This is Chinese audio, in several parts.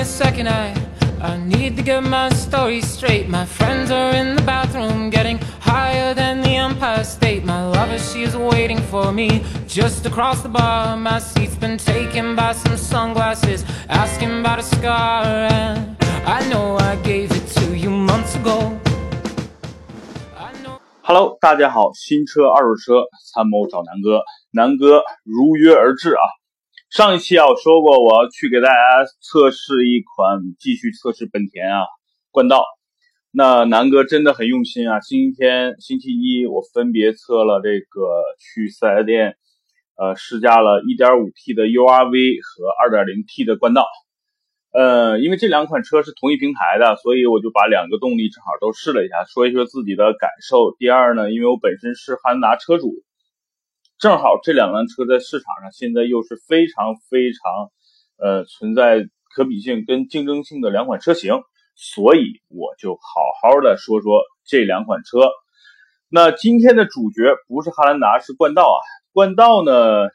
a second, I I need to get my story straight. My friends are in the bathroom, getting higher than the Empire State. My lover, she is waiting for me just across the bar. My seat's been taken by some sunglasses, asking about a scar. And I know I gave it to you months ago. I know. Hello，大家好，新车、二手车参谋找南哥，南哥如约而至啊。 上一期啊，我说过我要去给大家测试一款，继续测试本田啊冠道。那南哥真的很用心啊，今天星期一我分别测了这个去四 S 店，呃试驾了 1.5T 的 URV 和 2.0T 的冠道。呃，因为这两款车是同一平台的，所以我就把两个动力正好都试了一下，说一说自己的感受。第二呢，因为我本身是汉兰达车主。正好这两辆车在市场上现在又是非常非常，呃，存在可比性跟竞争性的两款车型，所以我就好好的说说这两款车。那今天的主角不是汉兰达，是冠道啊。冠道呢，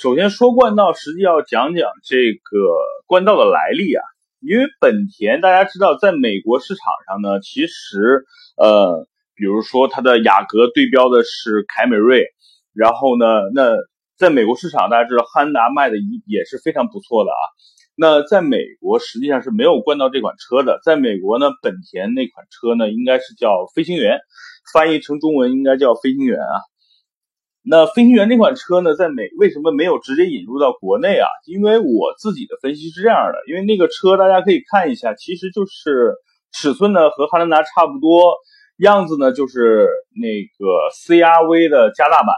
首先说冠道，实际要讲讲这个冠道的来历啊。因为本田大家知道，在美国市场上呢，其实呃，比如说它的雅阁对标的是凯美瑞。然后呢？那在美国市场，大家知道汉兰达卖的也也是非常不错的啊。那在美国实际上是没有冠道这款车的。在美国呢，本田那款车呢，应该是叫飞行员，翻译成中文应该叫飞行员啊。那飞行员这款车呢，在美为什么没有直接引入到国内啊？因为我自己的分析是这样的，因为那个车大家可以看一下，其实就是尺寸呢和汉兰达差不多，样子呢就是那个 CRV 的加大版。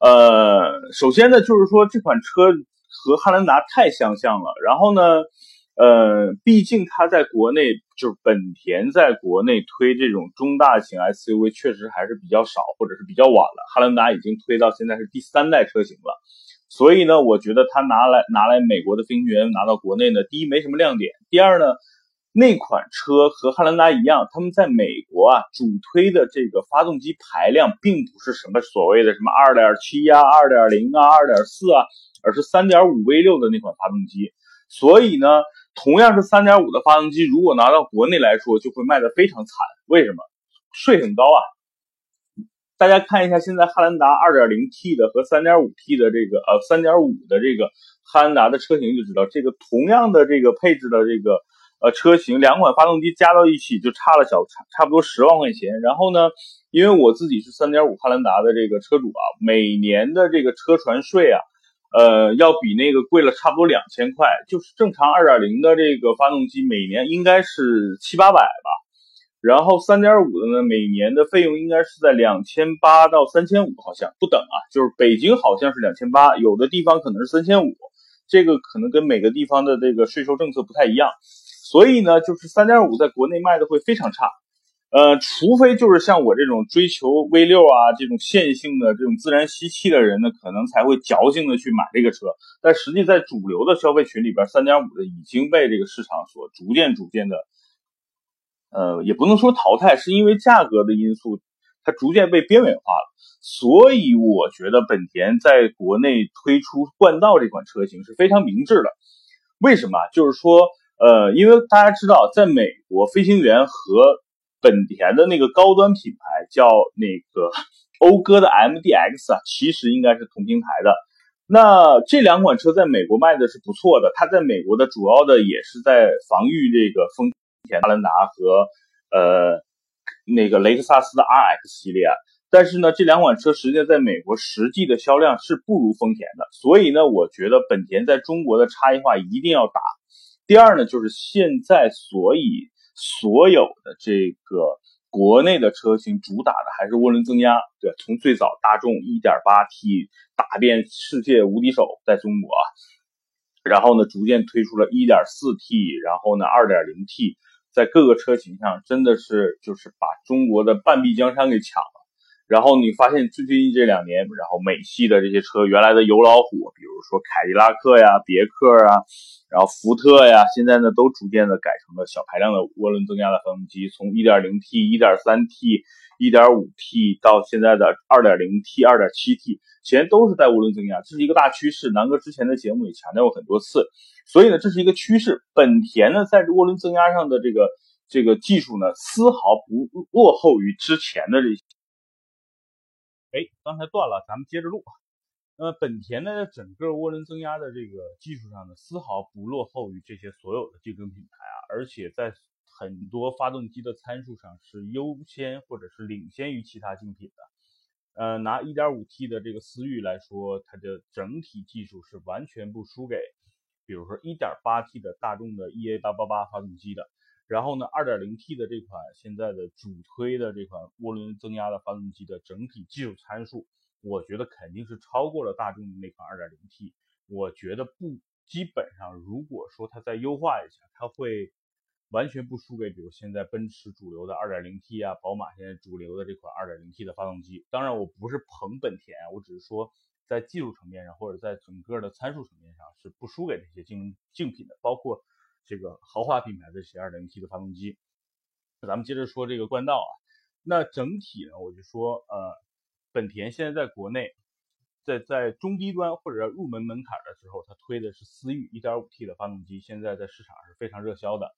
呃，首先呢，就是说这款车和汉兰达太相像了。然后呢，呃，毕竟它在国内就是本田在国内推这种中大型 SUV 确实还是比较少，或者是比较晚了。汉兰达已经推到现在是第三代车型了，所以呢，我觉得它拿来拿来美国的飞行员拿到国内呢，第一没什么亮点，第二呢。那款车和汉兰达一样，他们在美国啊主推的这个发动机排量并不是什么所谓的什么二点七呀、二点零啊、二点四啊，而是三点五 V 六的那款发动机。所以呢，同样是三点五的发动机，如果拿到国内来说，就会卖的非常惨。为什么？税很高啊！大家看一下，现在汉兰达二点零 T 的和三点五 T 的这个呃三点五的这个汉兰达的车型就知道，这个同样的这个配置的这个。呃，车型两款发动机加到一起就差了小差差不多十万块钱。然后呢，因为我自己是三点五汉兰达的这个车主啊，每年的这个车船税啊，呃，要比那个贵了差不多两千块。就是正常二点零的这个发动机每年应该是七八百吧，然后三点五的呢，每年的费用应该是在两千八到三千五，好像不等啊。就是北京好像是两千八，有的地方可能是三千五，这个可能跟每个地方的这个税收政策不太一样。所以呢，就是三点五在国内卖的会非常差，呃，除非就是像我这种追求 V 六啊这种线性的这种自然吸气的人呢，可能才会矫情的去买这个车。但实际在主流的消费群里边，三点五的已经被这个市场所逐渐逐渐的，呃，也不能说淘汰，是因为价格的因素，它逐渐被边缘化了。所以我觉得本田在国内推出冠道这款车型是非常明智的。为什么？就是说。呃，因为大家知道，在美国，飞行员和本田的那个高端品牌叫那个 讴歌的 MDX 啊，其实应该是同平台的。那这两款车在美国卖的是不错的，它在美国的主要的也是在防御这个丰田阿兰达和呃那个雷克萨斯的 RX 系列。但是呢，这两款车实际上在美国实际的销量是不如丰田的，所以呢，我觉得本田在中国的差异化一定要打。第二呢，就是现在所以所有的这个国内的车型主打的还是涡轮增压，对，从最早大众 1.8T 打遍世界无敌手在中国，然后呢逐渐推出了 1.4T，然后呢 2.0T，在各个车型上真的是就是把中国的半壁江山给抢了。然后你发现最近这两年，然后美系的这些车，原来的油老虎，比如说凯迪拉克呀、别克啊，然后福特呀，现在呢都逐渐的改成了小排量的涡轮增压的发动机，从 1.0T、1.3T、1.5T 到现在的 2.0T、2.7T，前都是带涡轮增压，这是一个大趋势。南哥之前的节目也强调过很多次，所以呢，这是一个趋势。本田呢，在涡轮增压上的这个这个技术呢，丝毫不落后于之前的这些。哎，刚才断了，咱们接着录。那本田呢，整个涡轮增压的这个技术上呢，丝毫不落后于这些所有的竞争品牌啊，而且在很多发动机的参数上是优先或者是领先于其他竞品的。呃，拿 1.5T 的这个思域来说，它的整体技术是完全不输给，比如说 1.8T 的大众的 EA888 发动机的。然后呢，2.0T 的这款现在的主推的这款涡轮增压的发动机的整体技术参数，我觉得肯定是超过了大众的那款 2.0T。我觉得不，基本上如果说它再优化一下，它会完全不输给比如现在奔驰主流的 2.0T 啊，宝马现在主流的这款 2.0T 的发动机。当然，我不是捧本田，我只是说在技术层面上或者在整个的参数层面上是不输给这些竞竞品的，包括。这个豪华品牌的这些 2.0T 的发动机，咱们接着说这个冠道啊。那整体呢，我就说，呃，本田现在在国内，在在中低端或者入门门槛的时候，它推的是思域 1.5T 的发动机，现在在市场是非常热销的。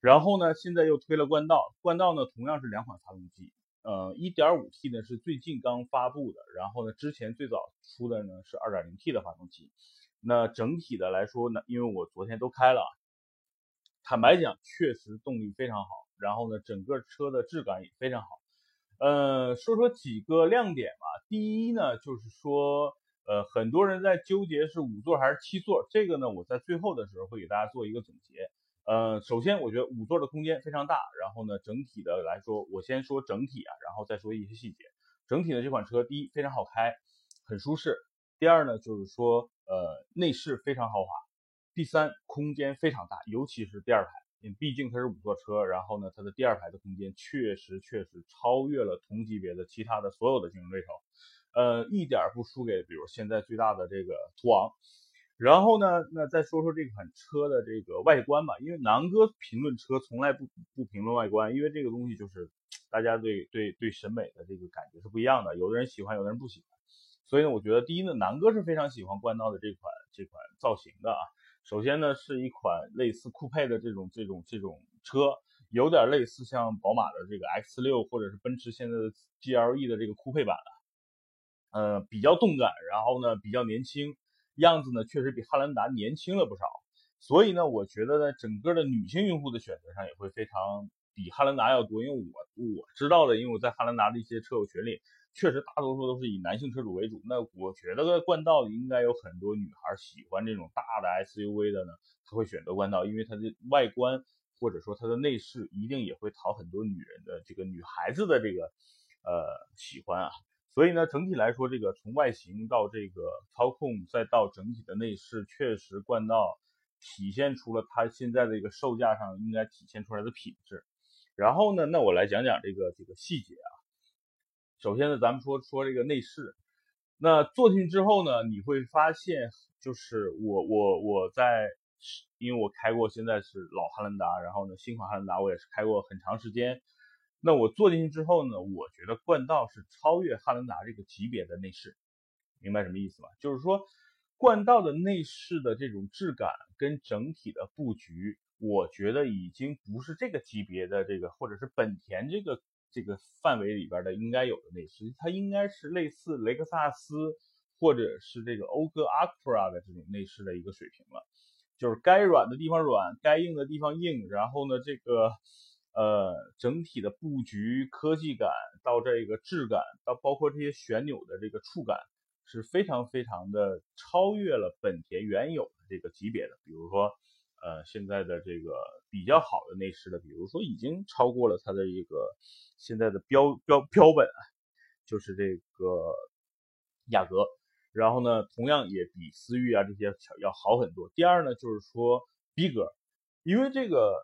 然后呢，现在又推了冠道，冠道呢同样是两款发动机，呃，1.5T 呢是最近刚发布的，然后呢之前最早出的呢是 2.0T 的发动机。那整体的来说呢，因为我昨天都开了。坦白讲，确实动力非常好，然后呢，整个车的质感也非常好。呃，说说几个亮点吧。第一呢，就是说，呃，很多人在纠结是五座还是七座，这个呢，我在最后的时候会给大家做一个总结。呃，首先我觉得五座的空间非常大，然后呢，整体的来说，我先说整体啊，然后再说一些细节。整体的这款车，第一非常好开，很舒适；第二呢，就是说，呃，内饰非常豪华。第三，空间非常大，尤其是第二排，因为毕竟它是五座车，然后呢，它的第二排的空间确实确实超越了同级别的其他的所有的竞争对手，呃，一点不输给比如现在最大的这个途昂。然后呢，那再说说这款车的这个外观吧，因为南哥评论车从来不不评论外观，因为这个东西就是大家对对对审美的这个感觉是不一样的，有的人喜欢，有的人不喜欢。所以呢，我觉得第一呢，南哥是非常喜欢冠道的这款这款造型的啊。首先呢，是一款类似酷配的这种这种这种车，有点类似像宝马的这个 X 六，或者是奔驰现在的 GLE 的这个酷配版的，呃，比较动感，然后呢比较年轻，样子呢确实比汉兰达年轻了不少，所以呢，我觉得呢，整个的女性用户的选择上也会非常比汉兰达要多，因为我我知道的，因为我在汉兰达的一些车友群里。确实，大多数都是以男性车主为主。那我觉得冠道应该有很多女孩喜欢这种大的 SUV 的呢，她会选择冠道，因为它的外观或者说它的内饰一定也会讨很多女人的这个女孩子的这个呃喜欢啊。所以呢，整体来说，这个从外形到这个操控，再到整体的内饰，确实冠道体现出了它现在的一个售价上应该体现出来的品质。然后呢，那我来讲讲这个这个细节啊。首先呢，咱们说说这个内饰。那坐进去之后呢，你会发现，就是我我我在，因为我开过，现在是老汉兰达，然后呢，新款汉兰达我也是开过很长时间。那我坐进去之后呢，我觉得冠道是超越汉兰达这个级别的内饰，明白什么意思吗？就是说，冠道的内饰的这种质感跟整体的布局，我觉得已经不是这个级别的这个，或者是本田这个。这个范围里边的应该有的内饰，它应该是类似雷克萨斯或者是这个讴歌 Acura 的这种内饰的一个水平了。就是该软的地方软，该硬的地方硬。然后呢，这个呃整体的布局、科技感到这个质感，到包括这些旋钮的这个触感，是非常非常的超越了本田原有的这个级别的。比如说。呃，现在的这个比较好的内饰的，比如说已经超过了它的一个现在的标标标本，就是这个雅阁。然后呢，同样也比思域啊这些要好很多。第二呢，就是说逼格，因为这个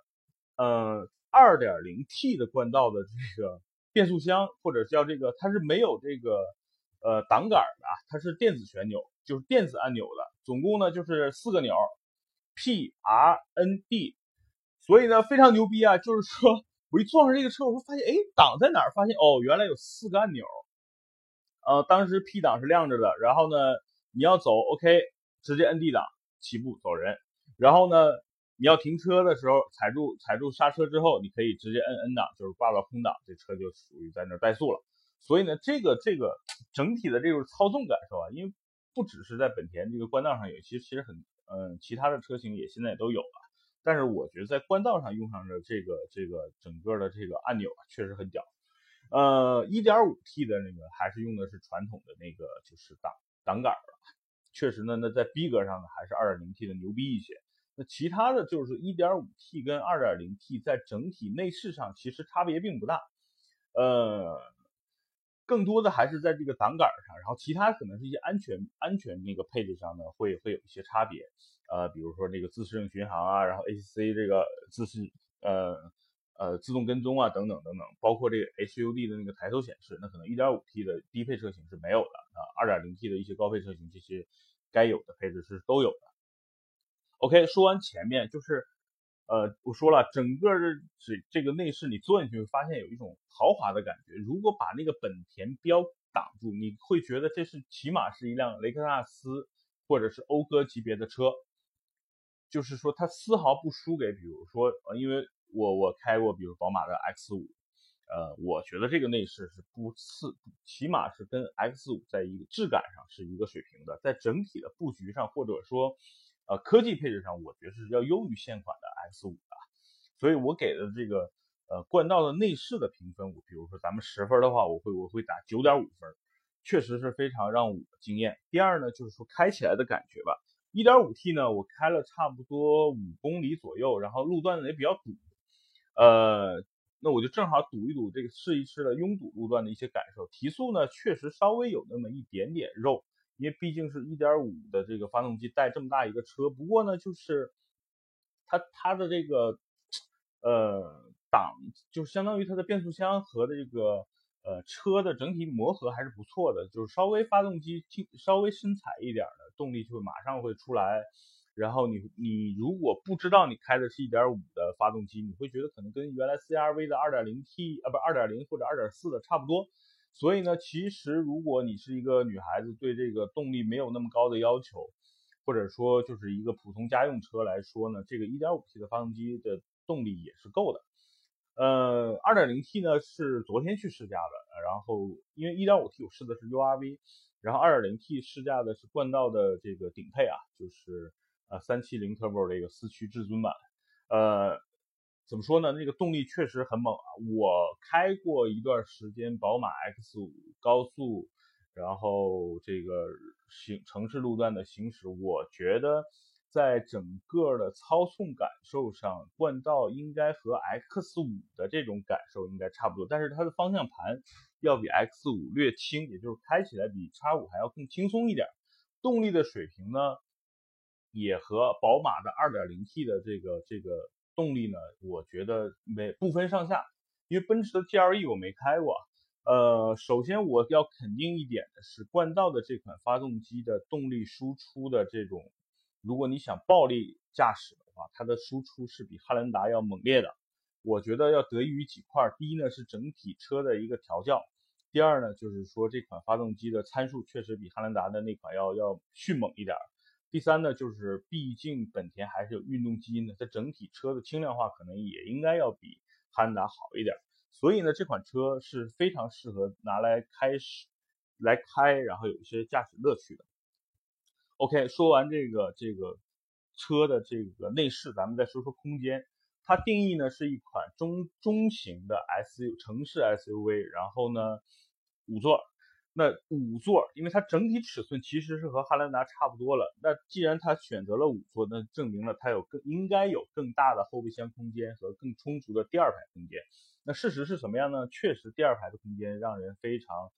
呃 2.0T 的冠道的这个变速箱或者叫这个，它是没有这个呃挡杆的，它是电子旋钮，就是电子按钮的，总共呢就是四个钮，P R N D，所以呢非常牛逼啊，就是说我一坐上这个车，我说发现哎档在哪儿？发现哦原来有四个按钮，呃当时 P 档是亮着的，然后呢你要走 OK 直接摁 D 档起步走人，然后呢。你要停车的时候，踩住踩住刹车之后，你可以直接摁 N 档，就是挂到空档，这车就属于在那怠速了。所以呢，这个这个整体的这种操纵感受啊，因为不只是在本田这个官道上有，其实其实很嗯，其他的车型也现在也都有了。但是我觉得在官道上用上的这个这个整个的这个按钮，确实很屌。呃，1.5T 的那个还是用的是传统的那个就是挡挡杆的，确实呢，那在逼格上呢，还是 2.0T 的牛逼一些。那其他的就是 1.5T 跟 2.0T 在整体内饰上其实差别并不大，呃，更多的还是在这个挡杆上，然后其他可能是一些安全安全那个配置上呢会会有一些差别，呃，比如说这个自适应巡航啊，然后 ACC 这个自适呃呃自动跟踪啊等等等等，包括这个 HUD 的那个抬头显示，那可能 1.5T 的低配车型是没有的啊，2.0T 的一些高配车型这些该有的配置是都有的。OK，说完前面就是，呃，我说了，整个的这这个内饰你坐进去会发现有一种豪华的感觉。如果把那个本田标挡住，你会觉得这是起码是一辆雷克萨斯或者是讴歌级别的车，就是说它丝毫不输给，比如说，呃，因为我我开过，比如宝马的 X 五，呃，我觉得这个内饰是不次，起码是跟 X 五在一个质感上是一个水平的，在整体的布局上或者说。呃，科技配置上，我觉得是要优于现款的 X 五的，所以我给的这个呃冠道的内饰的评分，我比如说咱们十分的话，我会我会打九点五分，确实是非常让我惊艳。第二呢，就是说开起来的感觉吧，一点五 T 呢，我开了差不多五公里左右，然后路段呢也比较堵，呃，那我就正好堵一堵这个试一试的拥堵路段的一些感受。提速呢，确实稍微有那么一点点肉。因为毕竟是一点五的这个发动机带这么大一个车，不过呢，就是它它的这个呃档，就相当于它的变速箱和这个呃车的整体磨合还是不错的，就是稍微发动机轻稍微深踩一点的动力就会马上会出来。然后你你如果不知道你开的是一点五的发动机，你会觉得可能跟原来 CRV 的二点零 T 啊不二点零或者二点四的差不多。所以呢，其实如果你是一个女孩子，对这个动力没有那么高的要求，或者说就是一个普通家用车来说呢，这个 1.5T 的发动机的动力也是够的。呃，2.0T 呢是昨天去试驾的，然后因为 1.5T 我试的是 URV，然后 2.0T 试驾的是冠道的这个顶配啊，就是呃370 Turbo 这个四驱至尊版，呃。怎么说呢？那个动力确实很猛啊！我开过一段时间宝马 X5 高速，然后这个行城市路段的行驶，我觉得在整个的操控感受上，冠道应该和 X5 的这种感受应该差不多，但是它的方向盘要比 X5 略轻，也就是开起来比 X5 还要更轻松一点。动力的水平呢，也和宝马的 2.0T 的这个这个。动力呢，我觉得没不分上下，因为奔驰的 GLE 我没开过。呃，首先我要肯定一点的是，冠道的这款发动机的动力输出的这种，如果你想暴力驾驶的话，它的输出是比汉兰达要猛烈的。我觉得要得益于几块，第一呢是整体车的一个调教，第二呢就是说这款发动机的参数确实比汉兰达的那款要要迅猛一点。第三呢，就是毕竟本田还是有运动基因的，它整体车的轻量化可能也应该要比汉兰达好一点，所以呢，这款车是非常适合拿来开始来开，然后有一些驾驶乐趣的。OK，说完这个这个车的这个内饰，咱们再说说空间。它定义呢是一款中中型的 S U 城市 SUV，然后呢五座。那五座，因为它整体尺寸其实是和汉兰达差不多了。那既然它选择了五座，那证明了它有更应该有更大的后备箱空间和更充足的第二排空间。那事实是什么样呢？确实，第二排的空间让人非常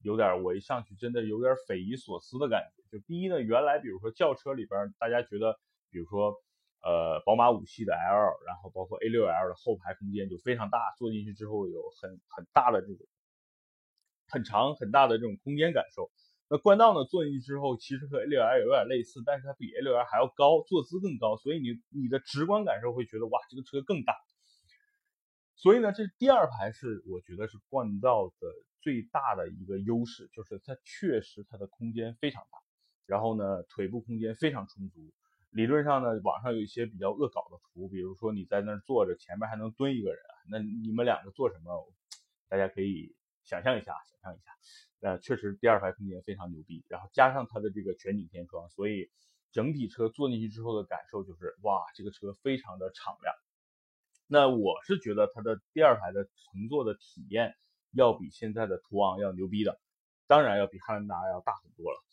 有点，我一上去真的有点匪夷所思的感觉。就第一呢，原来比如说轿车里边，大家觉得，比如说呃，宝马五系的 L，然后包括 A6L 的后排空间就非常大，坐进去之后有很很大的这种很长很大的这种空间感受。那冠道呢，坐进去之后其实和 A6L 有点类似，但是它比 A6L 还要高，坐姿更高，所以你你的直观感受会觉得哇，这个车更大。所以呢，这第二排是我觉得是冠道的最大的一个优势，就是它确实它的空间非常大，然后呢，腿部空间非常充足。理论上呢，网上有一些比较恶搞的图，比如说你在那儿坐着，前面还能蹲一个人，那你们两个做什么？大家可以想象一下，想象一下。呃，确实第二排空间非常牛逼，然后加上它的这个全景天窗，所以整体车坐进去之后的感受就是，哇，这个车非常的敞亮。那我是觉得它的第二排的乘坐的体验要比现在的途昂要牛逼的，当然要比汉兰达要大很多了。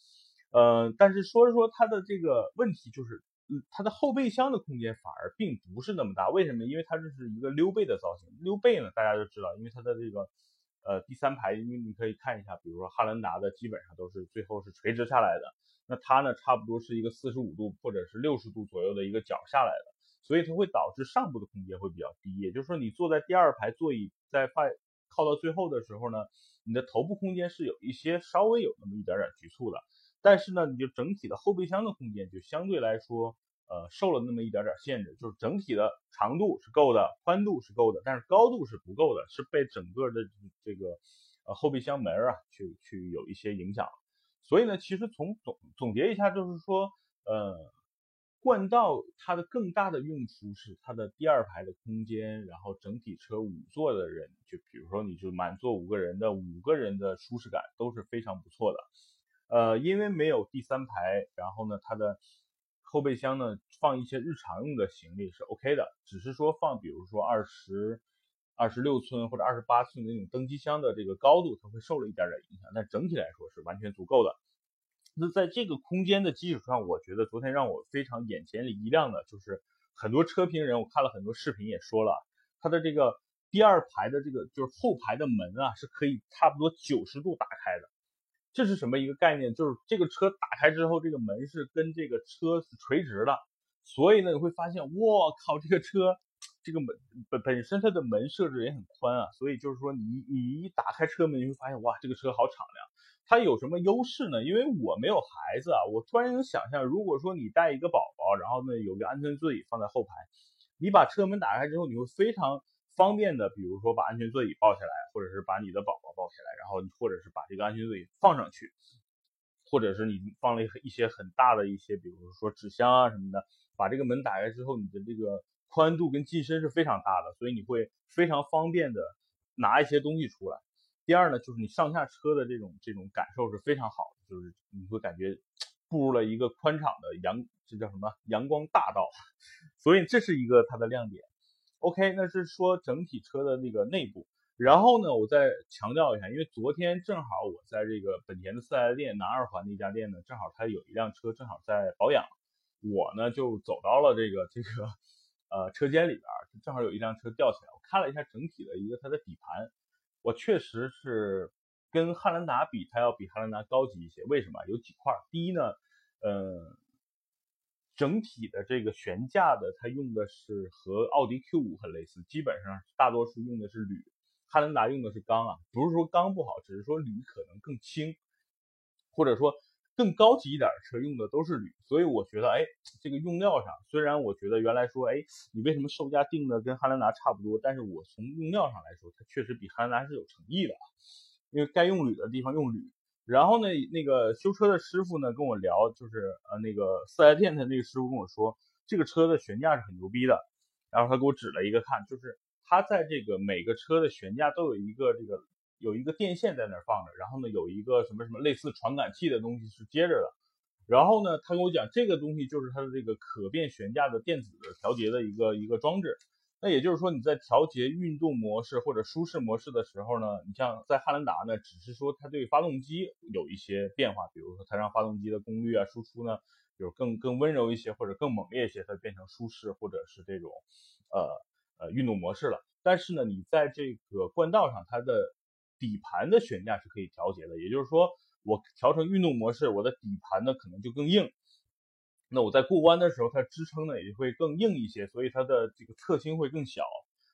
呃，但是说一说它的这个问题，就是嗯，它的后备箱的空间反而并不是那么大。为什么？因为它这是一个溜背的造型。溜背呢，大家就知道，因为它的这个呃第三排，因为你可以看一下，比如说汉兰达的基本上都是最后是垂直下来的，那它呢差不多是一个四十五度或者是六十度左右的一个角下来的，所以它会导致上部的空间会比较低。也就是说，你坐在第二排座椅在放靠到最后的时候呢，你的头部空间是有一些稍微有那么一点点局促的。但是呢，你就整体的后备箱的空间就相对来说，呃，受了那么一点点限制，就是整体的长度是够的，宽度是够的，但是高度是不够的，是被整个的这个呃后备箱门啊去去有一些影响。所以呢，其实从总总结一下，就是说，呃，冠道它的更大的用处是它的第二排的空间，然后整体车五座的人，就比如说你就满座五个人的五个人的舒适感都是非常不错的。呃，因为没有第三排，然后呢，它的后备箱呢放一些日常用的行李是 OK 的，只是说放，比如说二十二十六寸或者二十八寸的那种登机箱的这个高度，它会受了一点点影响，但整体来说是完全足够的。那在这个空间的基础上，我觉得昨天让我非常眼前一亮的就是很多车评人，我看了很多视频也说了，它的这个第二排的这个就是后排的门啊，是可以差不多九十度打开的。这是什么一个概念？就是这个车打开之后，这个门是跟这个车是垂直的，所以呢，你会发现，我靠，这个车这个门本本身它的门设置也很宽啊，所以就是说，你你一打开车门，你会发现，哇，这个车好敞亮。它有什么优势呢？因为我没有孩子啊，我突然能想象，如果说你带一个宝宝，然后呢有个安全座椅放在后排，你把车门打开之后，你会非常。方便的，比如说把安全座椅抱下来，或者是把你的宝宝抱下来，然后或者是把这个安全座椅放上去，或者是你放了一些很大的一些，比如说纸箱啊什么的，把这个门打开之后，你的这个宽度跟进深是非常大的，所以你会非常方便的拿一些东西出来。第二呢，就是你上下车的这种这种感受是非常好的，就是你会感觉步入了一个宽敞的阳，这叫什么阳光大道，所以这是一个它的亮点。OK，那是说整体车的那个内部，然后呢，我再强调一下，因为昨天正好我在这个本田的四 S 店南二环那家店呢，正好他有一辆车正好在保养，我呢就走到了这个这个呃车间里边，正好有一辆车吊起来，我看了一下整体的一个它的底盘，我确实是跟汉兰达比，它要比汉兰达高级一些，为什么？有几块，第一呢，呃。整体的这个悬架的，它用的是和奥迪 Q 五很类似，基本上大多数用的是铝，汉兰达用的是钢啊，不是说钢不好，只是说铝可能更轻，或者说更高级一点的车用的都是铝，所以我觉得，哎，这个用料上，虽然我觉得原来说，哎，你为什么售价定的跟汉兰达差不多，但是我从用料上来说，它确实比汉兰达是有诚意的啊，因为该用铝的地方用铝。然后呢，那个修车的师傅呢跟我聊，就是呃那个四 S 店的那个师傅跟我说，这个车的悬架是很牛逼的。然后他给我指了一个看，就是他在这个每个车的悬架都有一个这个有一个电线在那儿放着，然后呢有一个什么什么类似传感器的东西是接着的。然后呢，他跟我讲这个东西就是它的这个可变悬架的电子调节的一个一个装置。那也就是说，你在调节运动模式或者舒适模式的时候呢，你像在汉兰达呢，只是说它对发动机有一些变化，比如说它让发动机的功率啊、输出呢，有更更温柔一些或者更猛烈一些，它变成舒适或者是这种呃呃运动模式了。但是呢，你在这个冠道上，它的底盘的悬架是可以调节的，也就是说，我调成运动模式，我的底盘呢可能就更硬。那我在过弯的时候，它支撑呢也会更硬一些，所以它的这个侧倾会更小。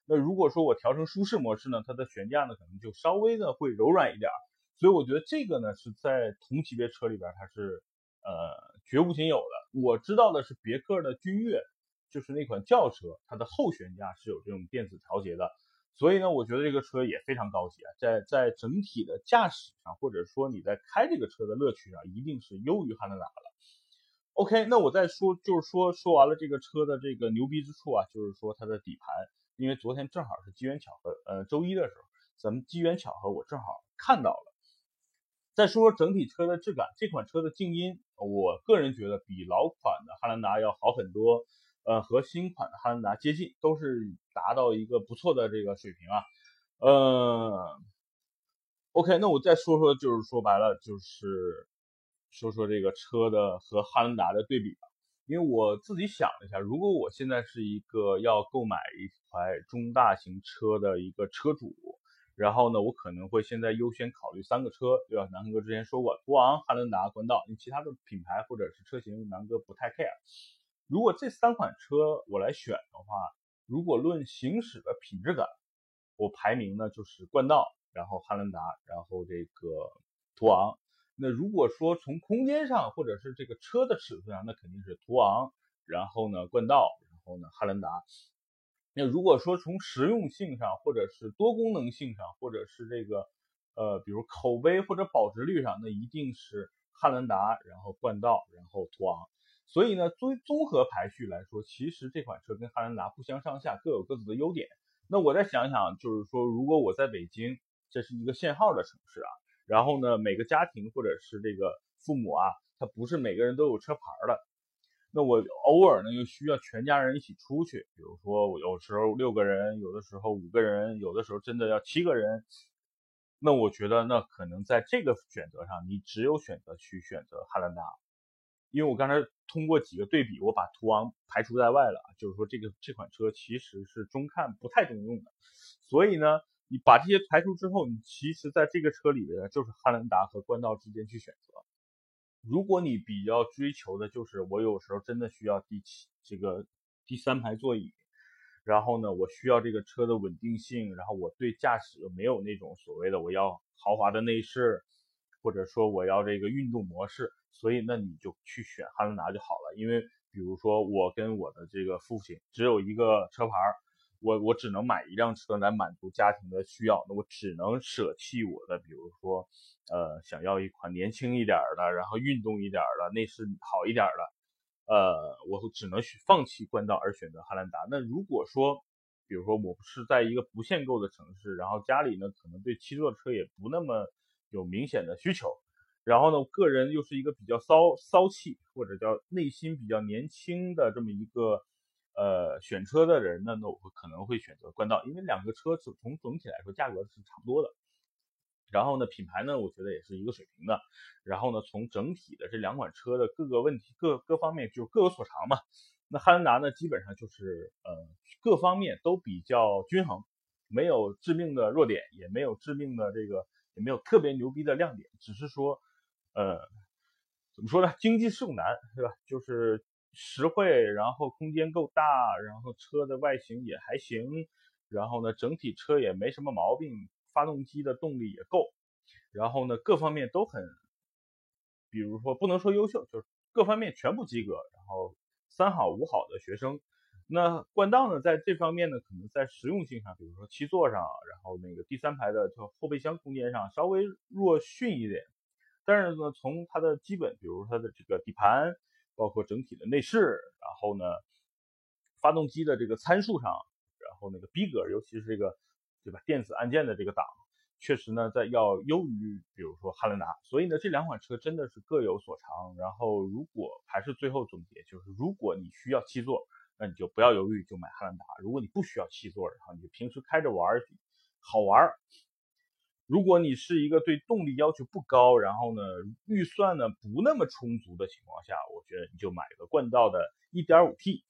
那如果说我调成舒适模式呢，它的悬架呢可能就稍微的会柔软一点。所以我觉得这个呢是在同级别车里边它是呃绝无仅有的。我知道的是别克的君越，就是那款轿车，它的后悬架是有这种电子调节的。所以呢，我觉得这个车也非常高级啊，在在整体的驾驶上，或者说你在开这个车的乐趣上，一定是优于汉兰达的。OK，那我再说，就是说说完了这个车的这个牛逼之处啊，就是说它的底盘，因为昨天正好是机缘巧合，呃，周一的时候，咱们机缘巧合，我正好看到了。再说说整体车的质感，这款车的静音，我个人觉得比老款的汉兰达要好很多。呃，和新款的汉兰达接近，都是达到一个不错的这个水平啊。呃，OK，那我再说说，就是说白了，就是说说这个车的和汉兰达的对比吧。因为我自己想了一下，如果我现在是一个要购买一台中大型车的一个车主，然后呢，我可能会现在优先考虑三个车，对吧？南哥之前说过，途昂、汉兰达、冠道，因为其他的品牌或者是车型，南哥不太 care。如果这三款车我来选的话，如果论行驶的品质感，我排名呢就是冠道，然后汉兰达，然后这个途昂。那如果说从空间上或者是这个车的尺寸上，那肯定是途昂，然后呢冠道，然后呢汉兰达。那如果说从实用性上，或者是多功能性上，或者是这个呃比如口碑或者保值率上，那一定是汉兰达，然后冠道，然后途昂。所以呢，作为综合排序来说，其实这款车跟汉兰达不相上下，各有各自的优点。那我再想想，就是说，如果我在北京，这是一个限号的城市啊，然后呢，每个家庭或者是这个父母啊，他不是每个人都有车牌的，那我偶尔呢又需要全家人一起出去，比如说我有时候六个人，有的时候五个人，有的时候真的要七个人，那我觉得那可能在这个选择上，你只有选择去选择汉兰达。因为我刚才通过几个对比，我把途昂排除在外了，就是说这个这款车其实是中看不太中用的，所以呢，你把这些排除之后，你其实在这个车里边就是汉兰达和冠道之间去选择。如果你比较追求的就是我有时候真的需要第七这个第三排座椅，然后呢，我需要这个车的稳定性，然后我对驾驶没有那种所谓的我要豪华的内饰，或者说我要这个运动模式。所以那你就去选汉兰达就好了，因为比如说我跟我的这个父亲只有一个车牌，我我只能买一辆车来满足家庭的需要，那我只能舍弃我的，比如说呃想要一款年轻一点的，然后运动一点的，内饰好一点的，呃我只能选放弃冠道而选择汉兰达。那如果说比如说我不是在一个不限购的城市，然后家里呢可能对七座车也不那么有明显的需求。然后呢，个人又是一个比较骚骚气，或者叫内心比较年轻的这么一个呃选车的人呢，那我可能会选择冠道，因为两个车子从总体来说价格是差不多的。然后呢，品牌呢，我觉得也是一个水平的。然后呢，从整体的这两款车的各个问题各各方面就各有所长嘛。那汉兰达呢，基本上就是呃各方面都比较均衡，没有致命的弱点，也没有致命的这个，也没有特别牛逼的亮点，只是说。呃，怎么说呢？经济适用男是吧？就是实惠，然后空间够大，然后车的外形也还行，然后呢，整体车也没什么毛病，发动机的动力也够，然后呢，各方面都很，比如说不能说优秀，就是各方面全部及格，然后三好五好的学生。那冠道呢，在这方面呢，可能在实用性上，比如说七座上，然后那个第三排的就后备箱空间上稍微弱逊一点。但是呢，从它的基本，比如它的这个底盘，包括整体的内饰，然后呢，发动机的这个参数上，然后那个逼格，尤其是这个，对吧？电子按键的这个档，确实呢，在要优于，比如说汉兰达。所以呢，这两款车真的是各有所长。然后，如果还是最后总结，就是如果你需要七座，那你就不要犹豫，就买汉兰达。如果你不需要七座，然后你就平时开着玩，好玩。如果你是一个对动力要求不高，然后呢预算呢不那么充足的情况下，我觉得你就买个冠道的 1.5T。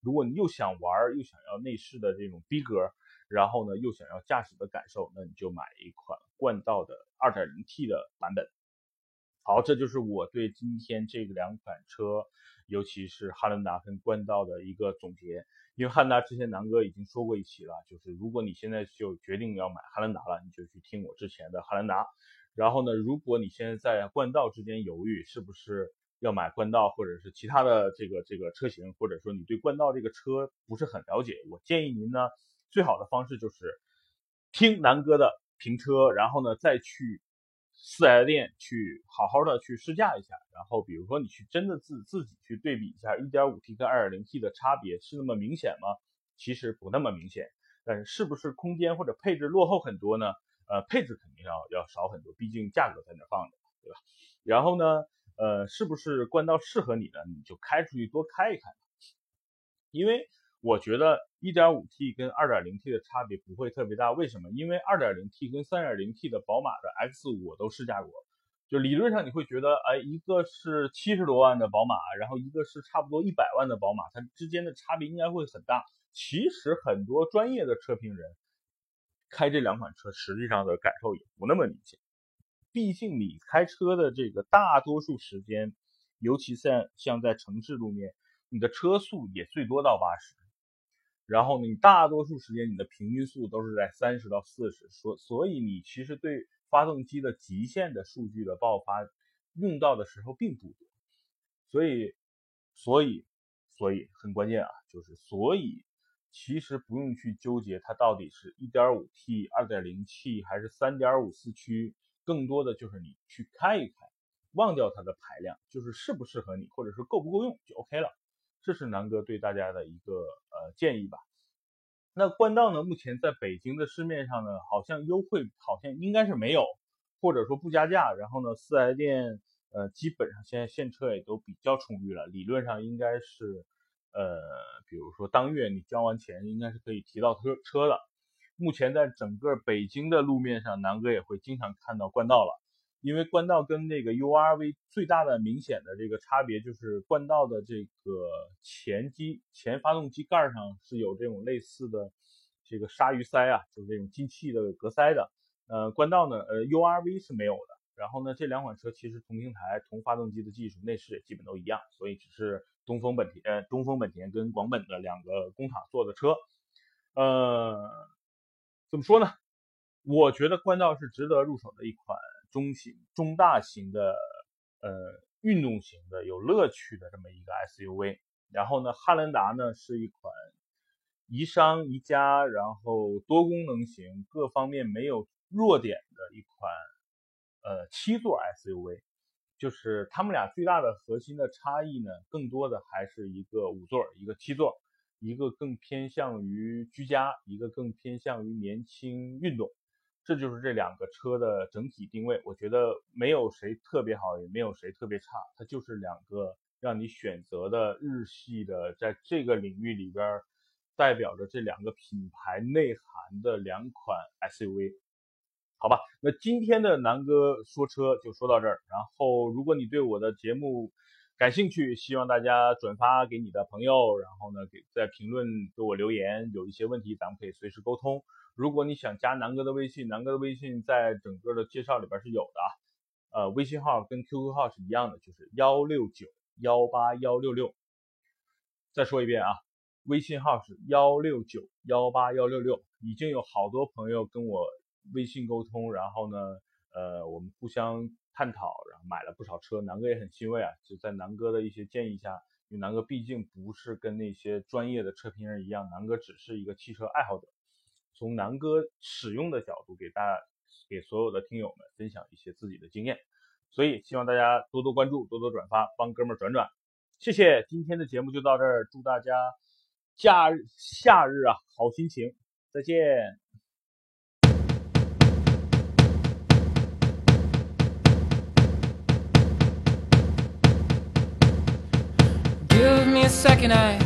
如果你又想玩又想要内饰的这种逼格，然后呢又想要驾驶的感受，那你就买一款冠道的 2.0T 的版本。好，这就是我对今天这两款车，尤其是汉兰达跟冠道的一个总结。因为汉达之前南哥已经说过一期了，就是如果你现在就决定要买汉兰达了，你就去听我之前的汉兰达。然后呢，如果你现在在冠道之间犹豫，是不是要买冠道或者是其他的这个这个车型，或者说你对冠道这个车不是很了解，我建议您呢，最好的方式就是听南哥的评车，然后呢再去四 S 店去好好的去试驾一下。然后比如说你去真的自自己去对比一下 1.5T 跟 2.0T 的差别是那么明显吗？其实不那么明显，但是是不是空间或者配置落后很多呢？呃，配置肯定要要少很多，毕竟价格在那放着，对吧？然后呢，呃，是不是冠道适合你呢？你就开出去多开一开。因为我觉得 1.5T 跟 2.0T 的差别不会特别大，为什么？因为 2.0T 跟 3.0T 的宝马的 X5 我都试驾过，就理论上你会觉得，哎，一个是七十多万的宝马，然后一个是差不多一百万的宝马，它之间的差别应该会很大。其实很多专业的车评人。开这两款车，实际上的感受也不那么明显。毕竟你开车的这个大多数时间，尤其在像在城市路面，你的车速也最多到八十，然后呢你大多数时间你的平均速都是在三十到四十，所所以你其实对发动机的极限的数据的爆发用到的时候并不多。所以，所以，所以很关键啊，就是所以。其实不用去纠结它到底是 1.5T、2.0T 还是3.5四驱，更多的就是你去开一开，忘掉它的排量，就是适不适合你，或者是够不够用就 OK 了。这是南哥对大家的一个呃建议吧。那冠道呢，目前在北京的市面上呢，好像优惠好像应该是没有，或者说不加价。然后呢，四 S 店呃基本上现在现车也都比较充裕了，理论上应该是。呃，比如说当月你交完钱，应该是可以提到车车的。目前在整个北京的路面上，南哥也会经常看到冠道了。因为冠道跟那个 URV 最大的明显的这个差别，就是冠道的这个前机前发动机盖上是有这种类似的这个鲨鱼鳃啊，就是这种进气的格塞的。呃，冠道呢，呃，URV 是没有的。然后呢，这两款车其实同平台、同发动机的技术，内饰也基本都一样，所以只是东风本田、呃东风本田跟广本的两个工厂做的车。呃，怎么说呢？我觉得冠道是值得入手的一款中型、中大型的呃运动型的有乐趣的这么一个 SUV。然后呢，汉兰达呢是一款宜商宜家，然后多功能型，各方面没有弱点的一款。呃，七座 SUV，就是他们俩最大的核心的差异呢，更多的还是一个五座，一个七座，一个更偏向于居家，一个更偏向于年轻运动，这就是这两个车的整体定位。我觉得没有谁特别好，也没有谁特别差，它就是两个让你选择的日系的，在这个领域里边，代表着这两个品牌内涵的两款 SUV。好吧，那今天的南哥说车就说到这儿。然后，如果你对我的节目感兴趣，希望大家转发给你的朋友，然后呢，给在评论给我留言，有一些问题咱们可以随时沟通。如果你想加南哥的微信，南哥的微信在整个的介绍里边是有的啊。呃，微信号跟 QQ 号是一样的，就是幺六九幺八幺六六。再说一遍啊，微信号是幺六九幺八幺六六。已经有好多朋友跟我。微信沟通，然后呢，呃，我们互相探讨，然后买了不少车，南哥也很欣慰啊。就在南哥的一些建议下，因为南哥毕竟不是跟那些专业的车评人一样，南哥只是一个汽车爱好者，从南哥使用的角度给大家，给所有的听友们分享一些自己的经验。所以希望大家多多关注，多多转发，帮哥们转转，谢谢。今天的节目就到这儿，祝大家假日夏日啊好心情，再见。Give me a second,